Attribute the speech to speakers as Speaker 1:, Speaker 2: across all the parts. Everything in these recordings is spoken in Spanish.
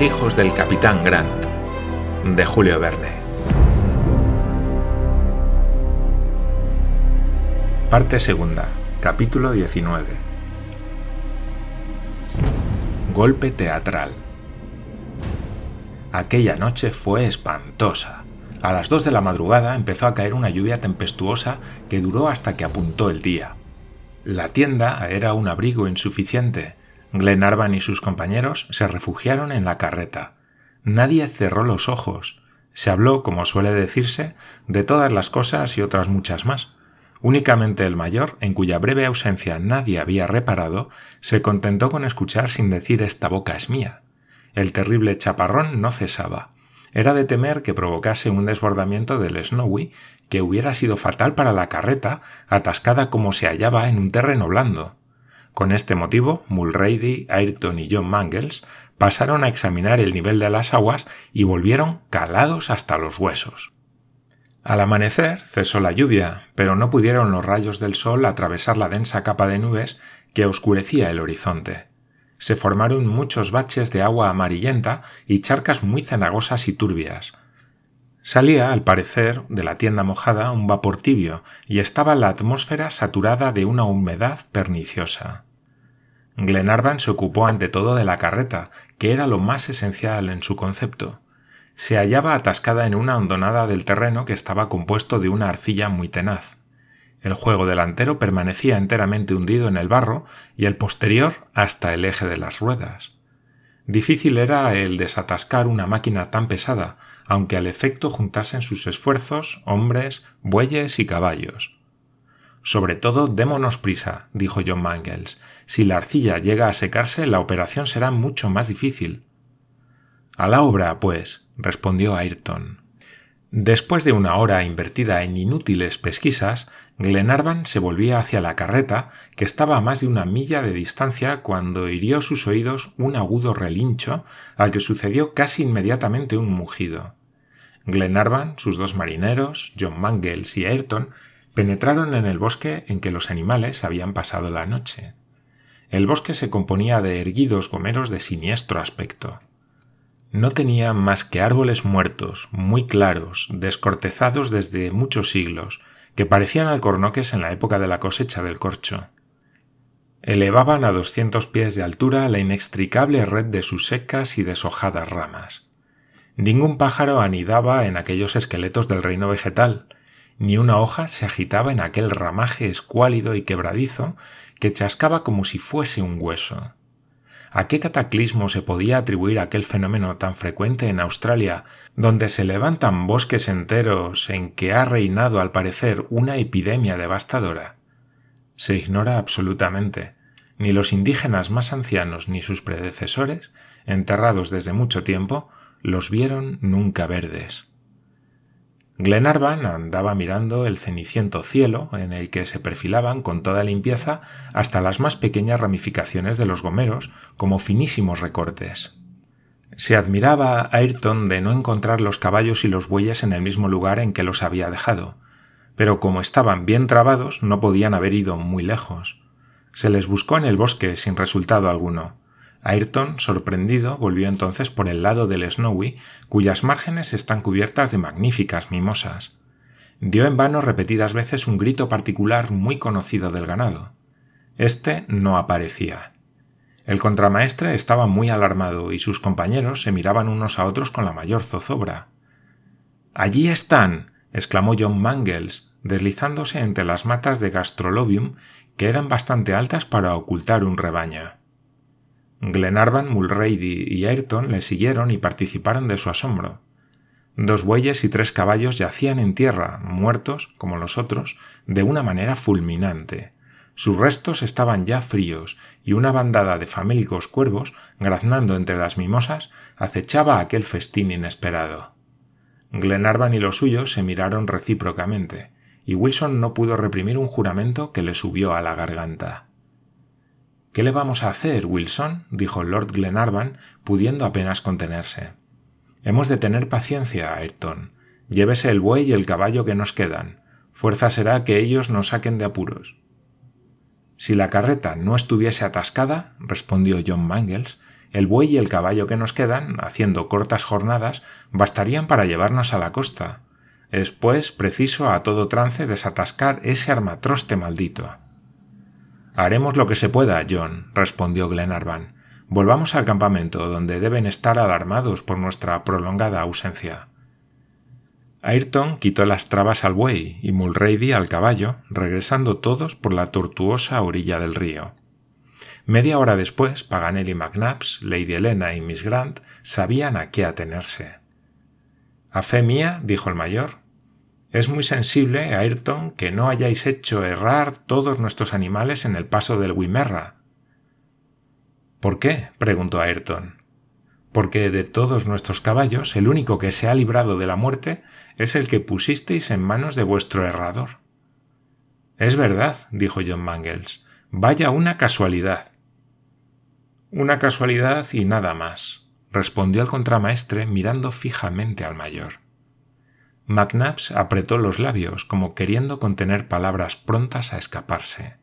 Speaker 1: Hijos del capitán Grant, de Julio Verne. Parte segunda, capítulo 19. Golpe teatral. Aquella noche fue espantosa. A las dos de la madrugada empezó a caer una lluvia tempestuosa que duró hasta que apuntó el día. La tienda era un abrigo insuficiente. Glenarvan y sus compañeros se refugiaron en la carreta. Nadie cerró los ojos. Se habló, como suele decirse, de todas las cosas y otras muchas más. Únicamente el mayor, en cuya breve ausencia nadie había reparado, se contentó con escuchar sin decir esta boca es mía. El terrible chaparrón no cesaba. Era de temer que provocase un desbordamiento del Snowy que hubiera sido fatal para la carreta, atascada como se hallaba en un terreno blando. Con este motivo, Mulrady, Ayrton y John Mangles pasaron a examinar el nivel de las aguas y volvieron calados hasta los huesos. Al amanecer cesó la lluvia, pero no pudieron los rayos del sol atravesar la densa capa de nubes que oscurecía el horizonte se formaron muchos baches de agua amarillenta y charcas muy cenagosas y turbias. Salía, al parecer, de la tienda mojada un vapor tibio y estaba la atmósfera saturada de una humedad perniciosa. Glenarvan se ocupó ante todo de la carreta, que era lo más esencial en su concepto. Se hallaba atascada en una hondonada del terreno que estaba compuesto de una arcilla muy tenaz. El juego delantero permanecía enteramente hundido en el barro y el posterior hasta el eje de las ruedas. Difícil era el desatascar una máquina tan pesada, aunque al efecto juntasen sus esfuerzos hombres, bueyes y caballos. Sobre todo démonos prisa, dijo John Mangles. Si la arcilla llega a secarse, la operación será mucho más difícil. A la obra, pues, respondió Ayrton. Después de una hora invertida en inútiles pesquisas, Glenarvan se volvía hacia la carreta, que estaba a más de una milla de distancia cuando hirió sus oídos un agudo relincho, al que sucedió casi inmediatamente un mugido. Glenarvan, sus dos marineros, John Mangles y Ayrton, penetraron en el bosque en que los animales habían pasado la noche. El bosque se componía de erguidos gomeros de siniestro aspecto. No tenía más que árboles muertos, muy claros, descortezados desde muchos siglos, que parecían alcornoques en la época de la cosecha del corcho. Elevaban a doscientos pies de altura la inextricable red de sus secas y deshojadas ramas. Ningún pájaro anidaba en aquellos esqueletos del reino vegetal, ni una hoja se agitaba en aquel ramaje escuálido y quebradizo que chascaba como si fuese un hueso. ¿A qué cataclismo se podía atribuir aquel fenómeno tan frecuente en Australia, donde se levantan bosques enteros en que ha reinado al parecer una epidemia devastadora? Se ignora absolutamente. Ni los indígenas más ancianos ni sus predecesores, enterrados desde mucho tiempo, los vieron nunca verdes. Glenarvan andaba mirando el ceniciento cielo en el que se perfilaban con toda limpieza hasta las más pequeñas ramificaciones de los gomeros como finísimos recortes. Se admiraba a Ayrton de no encontrar los caballos y los bueyes en el mismo lugar en que los había dejado, pero como estaban bien trabados no podían haber ido muy lejos. Se les buscó en el bosque sin resultado alguno, Ayrton, sorprendido, volvió entonces por el lado del Snowy, cuyas márgenes están cubiertas de magníficas mimosas. Dio en vano repetidas veces un grito particular muy conocido del ganado. Este no aparecía. El contramaestre estaba muy alarmado y sus compañeros se miraban unos a otros con la mayor zozobra. Allí están. exclamó John Mangles, deslizándose entre las matas de gastrolobium que eran bastante altas para ocultar un rebaño. Glenarvan, Mulrady y Ayrton le siguieron y participaron de su asombro. Dos bueyes y tres caballos yacían en tierra, muertos, como los otros, de una manera fulminante. Sus restos estaban ya fríos, y una bandada de famélicos cuervos, graznando entre las mimosas, acechaba aquel festín inesperado. Glenarvan y los suyos se miraron recíprocamente, y Wilson no pudo reprimir un juramento que le subió a la garganta. ¿Qué le vamos a hacer, Wilson? dijo Lord Glenarvan, pudiendo apenas contenerse. Hemos de tener paciencia, Ayrton. Llévese el buey y el caballo que nos quedan. Fuerza será que ellos nos saquen de apuros. Si la carreta no estuviese atascada, respondió John Mangles, el buey y el caballo que nos quedan, haciendo cortas jornadas, bastarían para llevarnos a la costa. Es, pues, preciso a todo trance desatascar ese armatroste maldito. Haremos lo que se pueda, John, respondió Glenarvan. Volvamos al campamento, donde deben estar alarmados por nuestra prolongada ausencia. Ayrton quitó las trabas al buey y Mulrady al caballo, regresando todos por la tortuosa orilla del río. Media hora después, Paganel y McNabbs, Lady Helena y Miss Grant sabían a qué atenerse. A fe mía, dijo el mayor, es muy sensible, Ayrton, que no hayáis hecho errar todos nuestros animales en el paso del Wimerra. ¿Por qué? preguntó Ayrton porque de todos nuestros caballos el único que se ha librado de la muerte es el que pusisteis en manos de vuestro herrador. Es verdad, dijo John Mangles. Vaya una casualidad. Una casualidad y nada más, respondió el contramaestre mirando fijamente al mayor. McNabbs apretó los labios como queriendo contener palabras prontas a escaparse.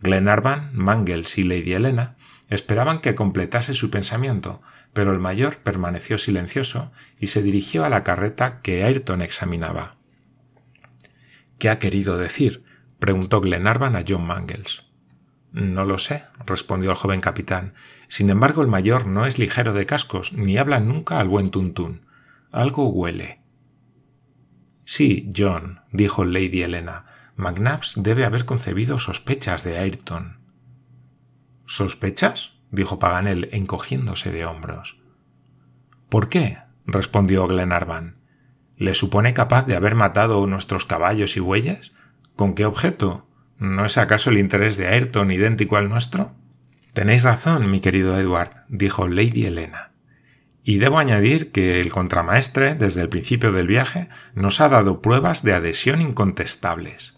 Speaker 1: Glenarvan, Mangles y Lady Helena esperaban que completase su pensamiento, pero el mayor permaneció silencioso y se dirigió a la carreta que Ayrton examinaba. ¿Qué ha querido decir? preguntó Glenarvan a John Mangles. No lo sé, respondió el joven capitán. Sin embargo, el mayor no es ligero de cascos, ni habla nunca al buen tuntún. Algo huele. Sí, John, dijo Lady Helena. McNabbs debe haber concebido sospechas de Ayrton. ¿Sospechas? dijo Paganel encogiéndose de hombros. ¿Por qué? respondió Glenarvan. ¿Le supone capaz de haber matado nuestros caballos y bueyes? ¿Con qué objeto? ¿No es acaso el interés de Ayrton idéntico al nuestro? Tenéis razón, mi querido Edward, dijo Lady Helena. Y debo añadir que el contramaestre, desde el principio del viaje, nos ha dado pruebas de adhesión incontestables.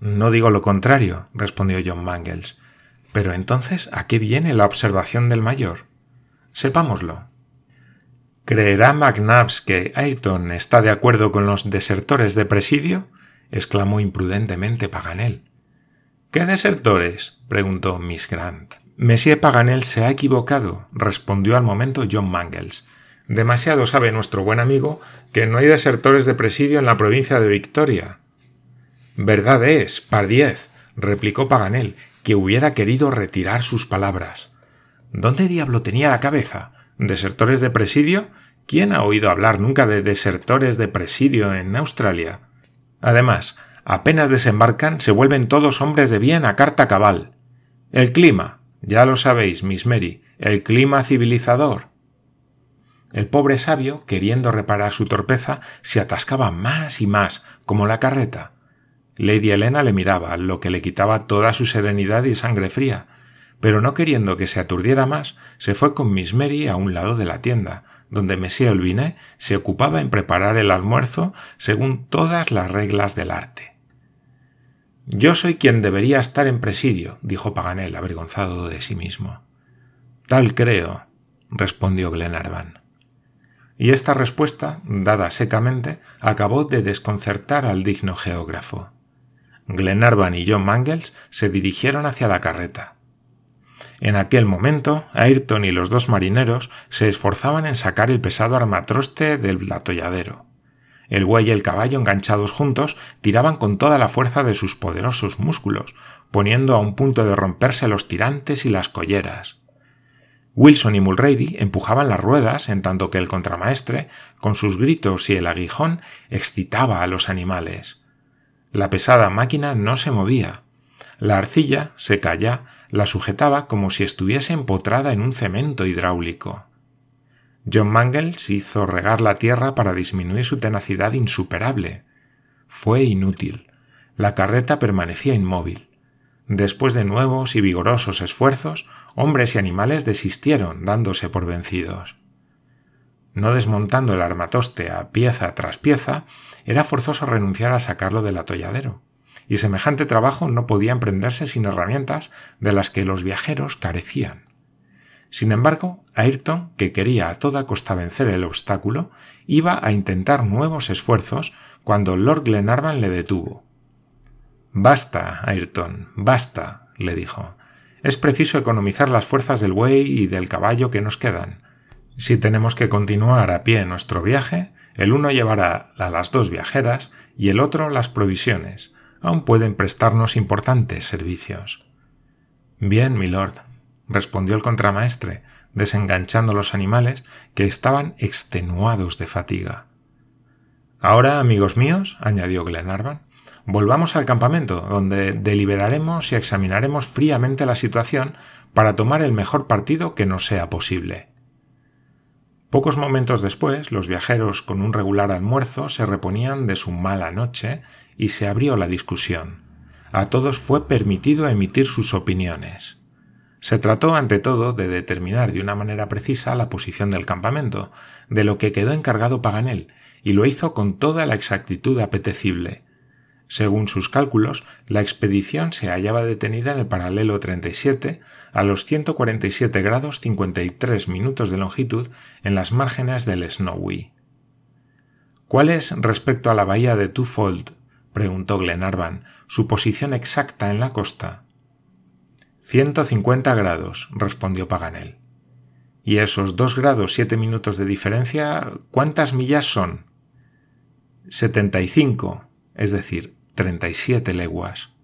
Speaker 1: No digo lo contrario, respondió John Mangles, pero entonces, ¿a qué viene la observación del mayor? Sepámoslo. ¿Creerá McNabbs que Ayrton está de acuerdo con los desertores de presidio? exclamó imprudentemente Paganel. ¿Qué desertores? preguntó Miss Grant. Monsieur Paganel se ha equivocado, respondió al momento John Mangles. Demasiado sabe nuestro buen amigo que no hay desertores de presidio en la provincia de Victoria. Verdad es, pardiez, replicó Paganel, que hubiera querido retirar sus palabras. ¿Dónde diablo tenía la cabeza? ¿Desertores de presidio? ¿Quién ha oído hablar nunca de desertores de presidio en Australia? Además, apenas desembarcan se vuelven todos hombres de bien a carta cabal. El clima, ya lo sabéis, Miss Mary, el clima civilizador. El pobre sabio, queriendo reparar su torpeza, se atascaba más y más, como la carreta. Lady Helena le miraba, lo que le quitaba toda su serenidad y sangre fría, pero no queriendo que se aturdiera más, se fue con Miss Mary a un lado de la tienda, donde Monsieur Olvinet se ocupaba en preparar el almuerzo según todas las reglas del arte. Yo soy quien debería estar en presidio, dijo Paganel, avergonzado de sí mismo. Tal creo, respondió Glenarvan. Y esta respuesta, dada secamente, acabó de desconcertar al digno geógrafo. Glenarvan y John Mangles se dirigieron hacia la carreta. En aquel momento, Ayrton y los dos marineros se esforzaban en sacar el pesado armatroste del atolladero. El buey y el caballo enganchados juntos tiraban con toda la fuerza de sus poderosos músculos, poniendo a un punto de romperse los tirantes y las colleras. Wilson y Mulrady empujaban las ruedas en tanto que el contramaestre, con sus gritos y el aguijón, excitaba a los animales. La pesada máquina no se movía. La arcilla, seca ya, la sujetaba como si estuviese empotrada en un cemento hidráulico. John Mangles hizo regar la tierra para disminuir su tenacidad insuperable. Fue inútil. La carreta permanecía inmóvil. Después de nuevos y vigorosos esfuerzos, hombres y animales desistieron, dándose por vencidos no desmontando el armatoste a pieza tras pieza, era forzoso renunciar a sacarlo del atolladero, y semejante trabajo no podía emprenderse sin herramientas de las que los viajeros carecían. Sin embargo, Ayrton, que quería a toda costa vencer el obstáculo, iba a intentar nuevos esfuerzos cuando Lord Glenarvan le detuvo. Basta, Ayrton, basta, le dijo. Es preciso economizar las fuerzas del buey y del caballo que nos quedan. Si tenemos que continuar a pie nuestro viaje, el uno llevará a las dos viajeras y el otro las provisiones. Aún pueden prestarnos importantes servicios. Bien, milord, respondió el contramaestre, desenganchando los animales que estaban extenuados de fatiga. Ahora, amigos míos, añadió Glenarvan, volvamos al campamento, donde deliberaremos y examinaremos fríamente la situación para tomar el mejor partido que nos sea posible. Pocos momentos después, los viajeros con un regular almuerzo se reponían de su mala noche y se abrió la discusión. A todos fue permitido emitir sus opiniones. Se trató ante todo de determinar de una manera precisa la posición del campamento, de lo que quedó encargado Paganel, y lo hizo con toda la exactitud apetecible, según sus cálculos, la expedición se hallaba detenida en el paralelo 37 a los 147 grados 53 minutos de longitud en las márgenes del Snowy. ¿Cuál es respecto a la bahía de Twofold? preguntó Glenarvan, su posición exacta en la costa. 150 grados, respondió Paganel. ¿Y esos dos grados siete minutos de diferencia, cuántas millas son? Setenta y cinco, es decir, 37 leguas.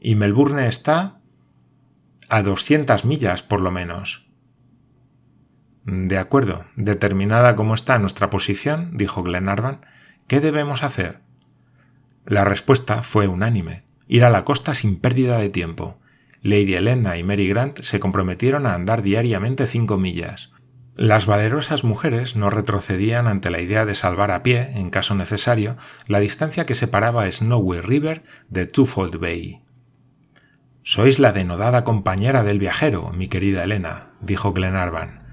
Speaker 1: Y Melbourne está a 200 millas por lo menos. De acuerdo, determinada como está nuestra posición, dijo Glenarvan, ¿qué debemos hacer? La respuesta fue unánime, ir a la costa sin pérdida de tiempo. Lady Helena y Mary Grant se comprometieron a andar diariamente cinco millas. Las valerosas mujeres no retrocedían ante la idea de salvar a pie, en caso necesario, la distancia que separaba Snowy River de Twofold Bay. Sois la denodada compañera del viajero, mi querida Elena, dijo Glenarvan.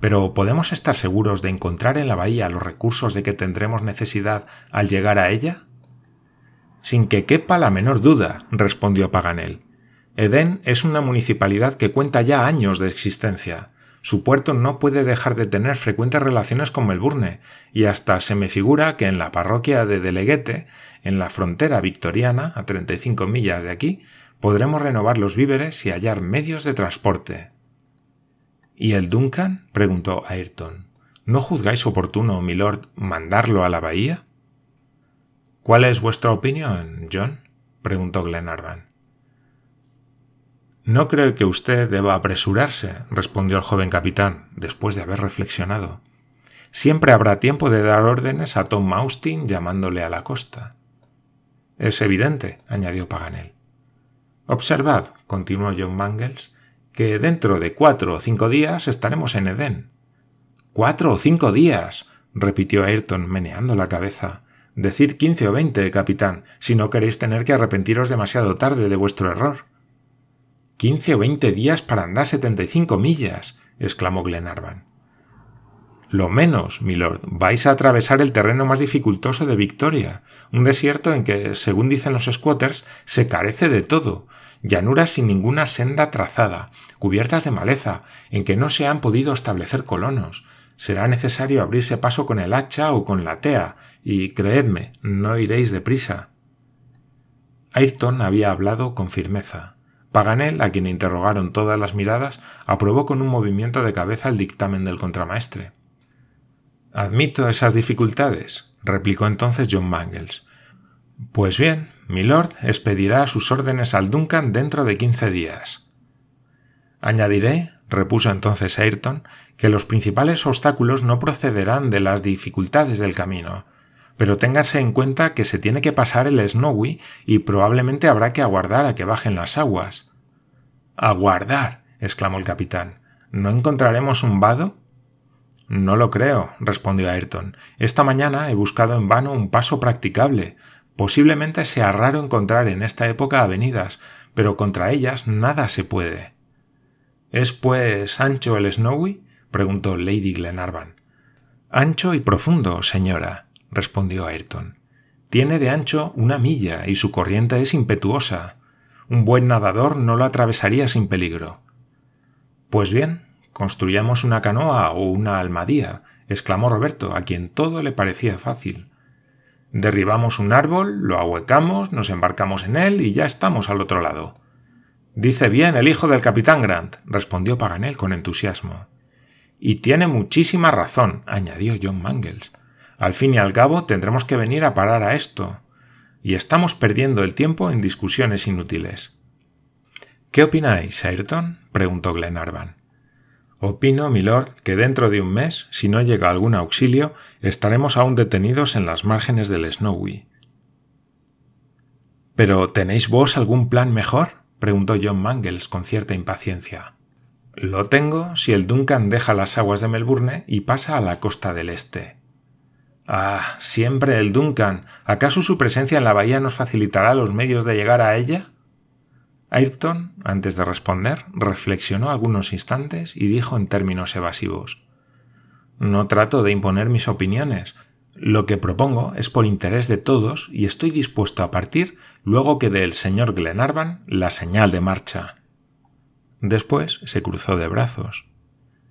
Speaker 1: Pero ¿podemos estar seguros de encontrar en la bahía los recursos de que tendremos necesidad al llegar a ella? Sin que quepa la menor duda, respondió Paganel. Edén es una municipalidad que cuenta ya años de existencia. Su puerto no puede dejar de tener frecuentes relaciones con Melbourne, y hasta se me figura que en la parroquia de Deleguete, en la frontera victoriana, a 35 millas de aquí, podremos renovar los víveres y hallar medios de transporte. ¿Y el Duncan? preguntó Ayrton. ¿No juzgáis oportuno, milord, mandarlo a la bahía? ¿Cuál es vuestra opinión, John? preguntó Glenarvan. No creo que usted deba apresurarse, respondió el joven capitán, después de haber reflexionado. Siempre habrá tiempo de dar órdenes a Tom Maustin llamándole a la costa. Es evidente, añadió Paganel. Observad, continuó John Mangles, que dentro de cuatro o cinco días estaremos en Edén. Cuatro o cinco días, repitió Ayrton meneando la cabeza. Decid quince o veinte, capitán, si no queréis tener que arrepentiros demasiado tarde de vuestro error. Quince o veinte días para andar setenta y cinco millas, exclamó Glenarvan. Lo menos, milord, vais a atravesar el terreno más dificultoso de Victoria, un desierto en que, según dicen los squatters, se carece de todo, llanuras sin ninguna senda trazada, cubiertas de maleza, en que no se han podido establecer colonos. Será necesario abrirse paso con el hacha o con la tea, y creedme, no iréis deprisa. Ayrton había hablado con firmeza. Paganel, a quien interrogaron todas las miradas, aprobó con un movimiento de cabeza el dictamen del contramaestre. Admito esas dificultades, replicó entonces John Mangles. Pues bien, milord expedirá sus órdenes al Duncan dentro de quince días. Añadiré, repuso entonces Ayrton, que los principales obstáculos no procederán de las dificultades del camino, pero téngase en cuenta que se tiene que pasar el Snowy y probablemente habrá que aguardar a que bajen las aguas. Aguardar. exclamó el capitán. ¿No encontraremos un vado? No lo creo, respondió Ayrton. Esta mañana he buscado en vano un paso practicable. Posiblemente sea raro encontrar en esta época avenidas, pero contra ellas nada se puede. ¿Es, pues, ancho el Snowy? preguntó Lady Glenarvan. Ancho y profundo, señora, respondió Ayrton. Tiene de ancho una milla y su corriente es impetuosa. Un buen nadador no lo atravesaría sin peligro. Pues bien, construyamos una canoa o una almadía, exclamó Roberto, a quien todo le parecía fácil. Derribamos un árbol, lo ahuecamos, nos embarcamos en él y ya estamos al otro lado. Dice bien el hijo del capitán Grant, respondió Paganel con entusiasmo. Y tiene muchísima razón, añadió John Mangles. Al fin y al cabo tendremos que venir a parar a esto. Y estamos perdiendo el tiempo en discusiones inútiles. ¿Qué opináis, Ayrton? preguntó Glenarvan. Opino, milord, que dentro de un mes, si no llega algún auxilio, estaremos aún detenidos en las márgenes del Snowy. ¿Pero tenéis vos algún plan mejor? preguntó John Mangles con cierta impaciencia. Lo tengo si el Duncan deja las aguas de Melbourne y pasa a la costa del este. Ah, siempre el Duncan. ¿Acaso su presencia en la bahía nos facilitará los medios de llegar a ella? Ayrton, antes de responder, reflexionó algunos instantes y dijo en términos evasivos No trato de imponer mis opiniones. Lo que propongo es por interés de todos y estoy dispuesto a partir luego que dé el señor Glenarvan la señal de marcha. Después se cruzó de brazos.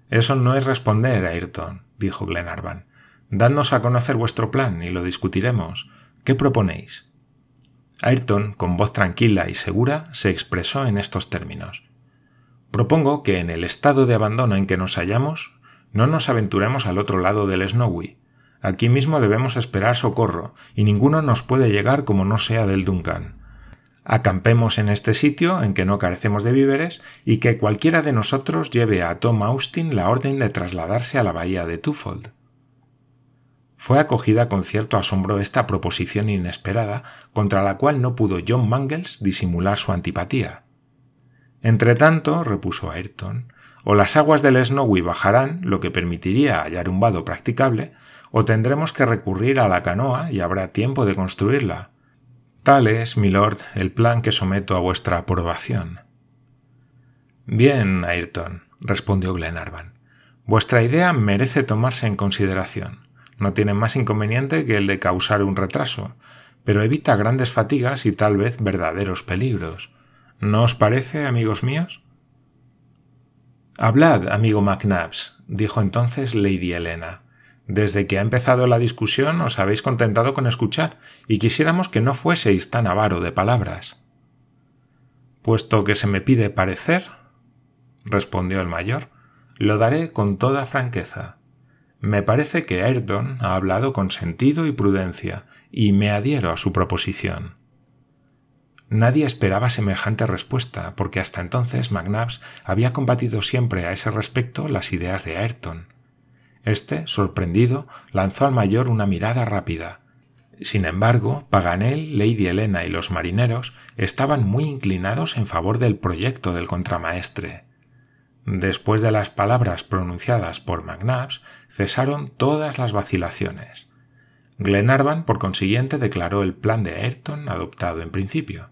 Speaker 1: Eso no es responder, Ayrton, dijo Glenarvan. Dadnos a conocer vuestro plan y lo discutiremos. ¿Qué proponéis? Ayrton, con voz tranquila y segura, se expresó en estos términos. Propongo que en el estado de abandono en que nos hallamos, no nos aventuremos al otro lado del Snowy. Aquí mismo debemos esperar socorro, y ninguno nos puede llegar como no sea del Duncan. Acampemos en este sitio en que no carecemos de víveres y que cualquiera de nosotros lleve a Tom Austin la orden de trasladarse a la bahía de Twofold. Fue acogida con cierto asombro esta proposición inesperada, contra la cual no pudo John Mangles disimular su antipatía. Entretanto, repuso Ayrton, o las aguas del Snowy bajarán, lo que permitiría hallar un vado practicable, o tendremos que recurrir a la canoa y habrá tiempo de construirla. Tal es, milord, el plan que someto a vuestra aprobación. Bien, Ayrton, respondió Glenarvan. Vuestra idea merece tomarse en consideración no tiene más inconveniente que el de causar un retraso, pero evita grandes fatigas y tal vez verdaderos peligros. ¿No os parece, amigos míos? Hablad, amigo McNabbs, dijo entonces Lady Helena. Desde que ha empezado la discusión os habéis contentado con escuchar, y quisiéramos que no fueseis tan avaro de palabras. Puesto que se me pide parecer, respondió el mayor, lo daré con toda franqueza. Me parece que Ayrton ha hablado con sentido y prudencia, y me adhiero a su proposición. Nadie esperaba semejante respuesta, porque hasta entonces McNabbs había combatido siempre a ese respecto las ideas de Ayrton. Este, sorprendido, lanzó al mayor una mirada rápida. Sin embargo, Paganel, Lady Helena y los marineros estaban muy inclinados en favor del proyecto del contramaestre. Después de las palabras pronunciadas por McNabbs, cesaron todas las vacilaciones. Glenarvan, por consiguiente, declaró el plan de Ayrton adoptado en principio.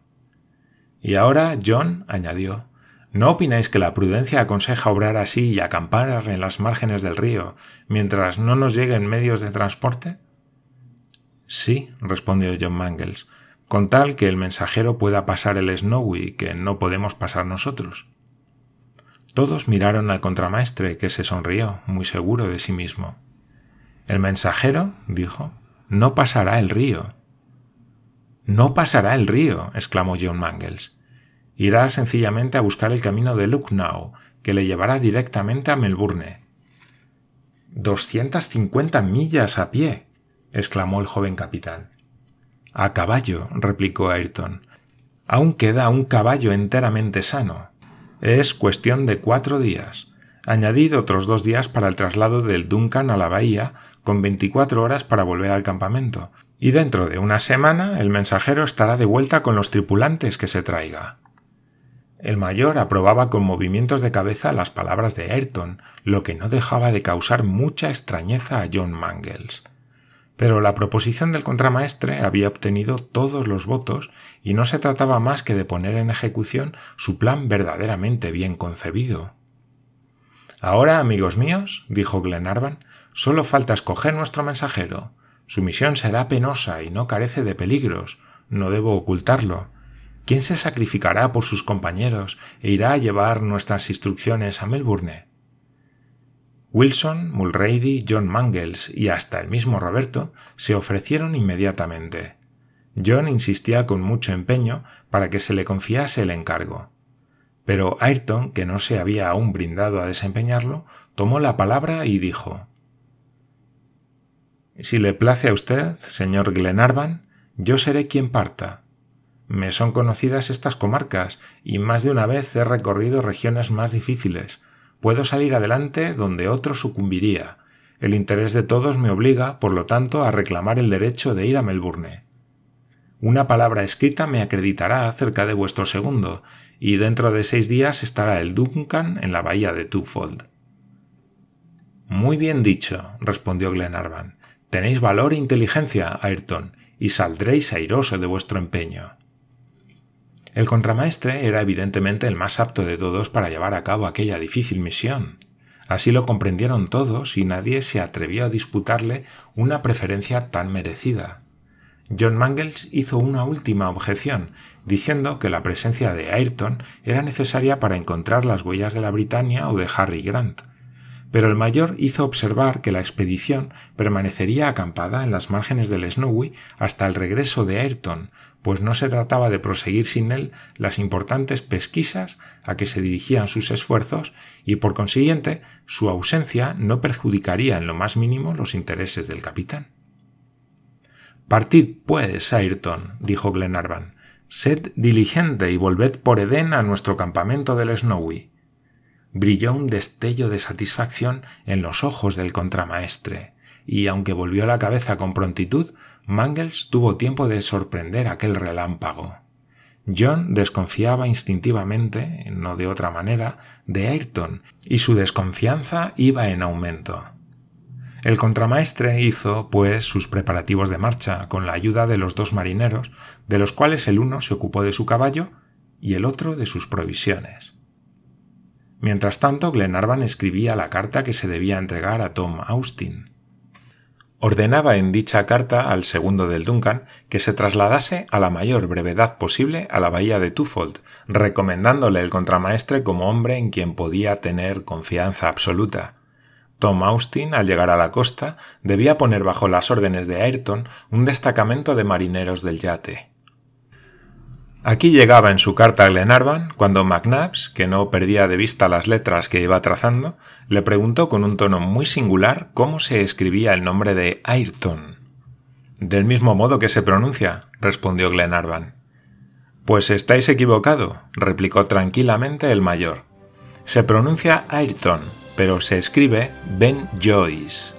Speaker 1: Y ahora, John, añadió, ¿no opináis que la prudencia aconseja obrar así y acampar en las márgenes del río mientras no nos lleguen medios de transporte? Sí, respondió John Mangles, con tal que el mensajero pueda pasar el Snowy que no podemos pasar nosotros. Todos miraron al contramaestre, que se sonrió, muy seguro de sí mismo. El mensajero, dijo, no pasará el río. No pasará el río, exclamó John Mangles. Irá sencillamente a buscar el camino de Lucknow, que le llevará directamente a Melbourne. Doscientas cincuenta millas a pie, exclamó el joven capitán. A caballo, replicó Ayrton. Aún queda un caballo enteramente sano. Es cuestión de cuatro días. Añadid otros dos días para el traslado del Duncan a la bahía, con veinticuatro horas para volver al campamento, y dentro de una semana el mensajero estará de vuelta con los tripulantes que se traiga. El mayor aprobaba con movimientos de cabeza las palabras de Ayrton, lo que no dejaba de causar mucha extrañeza a John Mangles. Pero la proposición del contramaestre había obtenido todos los votos y no se trataba más que de poner en ejecución su plan verdaderamente bien concebido. Ahora, amigos míos, dijo Glenarvan, solo falta escoger nuestro mensajero. Su misión será penosa y no carece de peligros. No debo ocultarlo. ¿Quién se sacrificará por sus compañeros e irá a llevar nuestras instrucciones a Melbourne? Wilson, Mulrady, John Mangles y hasta el mismo Roberto se ofrecieron inmediatamente. John insistía con mucho empeño para que se le confiase el encargo. Pero Ayrton, que no se había aún brindado a desempeñarlo, tomó la palabra y dijo Si le place a usted, señor Glenarvan, yo seré quien parta. Me son conocidas estas comarcas y más de una vez he recorrido regiones más difíciles. Puedo salir adelante donde otro sucumbiría. El interés de todos me obliga, por lo tanto, a reclamar el derecho de ir a Melbourne. Una palabra escrita me acreditará acerca de vuestro segundo, y dentro de seis días estará el Duncan en la bahía de Twofold. Muy bien dicho, respondió Glenarvan. Tenéis valor e inteligencia, Ayrton, y saldréis airoso de vuestro empeño. El contramaestre era evidentemente el más apto de todos para llevar a cabo aquella difícil misión. Así lo comprendieron todos y nadie se atrevió a disputarle una preferencia tan merecida. John Mangles hizo una última objeción, diciendo que la presencia de Ayrton era necesaria para encontrar las huellas de la Britannia o de Harry Grant. Pero el mayor hizo observar que la expedición permanecería acampada en las márgenes del Snowy hasta el regreso de Ayrton, pues no se trataba de proseguir sin él las importantes pesquisas a que se dirigían sus esfuerzos y por consiguiente su ausencia no perjudicaría en lo más mínimo los intereses del capitán. Partid, pues, Ayrton, dijo Glenarvan. Sed diligente y volved por Edén a nuestro campamento del Snowy. Brilló un destello de satisfacción en los ojos del contramaestre, y aunque volvió la cabeza con prontitud, Mangles tuvo tiempo de sorprender aquel relámpago. John desconfiaba instintivamente, no de otra manera, de Ayrton, y su desconfianza iba en aumento. El contramaestre hizo, pues, sus preparativos de marcha con la ayuda de los dos marineros, de los cuales el uno se ocupó de su caballo y el otro de sus provisiones. Mientras tanto, Glenarvan escribía la carta que se debía entregar a Tom Austin. Ordenaba en dicha carta al segundo del Duncan que se trasladase a la mayor brevedad posible a la bahía de Twofold, recomendándole el contramaestre como hombre en quien podía tener confianza absoluta, Tom Austin, al llegar a la costa, debía poner bajo las órdenes de Ayrton un destacamento de marineros del yate. Aquí llegaba en su carta a Glenarvan cuando McNabbs, que no perdía de vista las letras que iba trazando, le preguntó con un tono muy singular cómo se escribía el nombre de Ayrton. Del mismo modo que se pronuncia, respondió Glenarvan. Pues estáis equivocado, replicó tranquilamente el mayor. Se pronuncia Ayrton, pero se escribe Ben Joyce.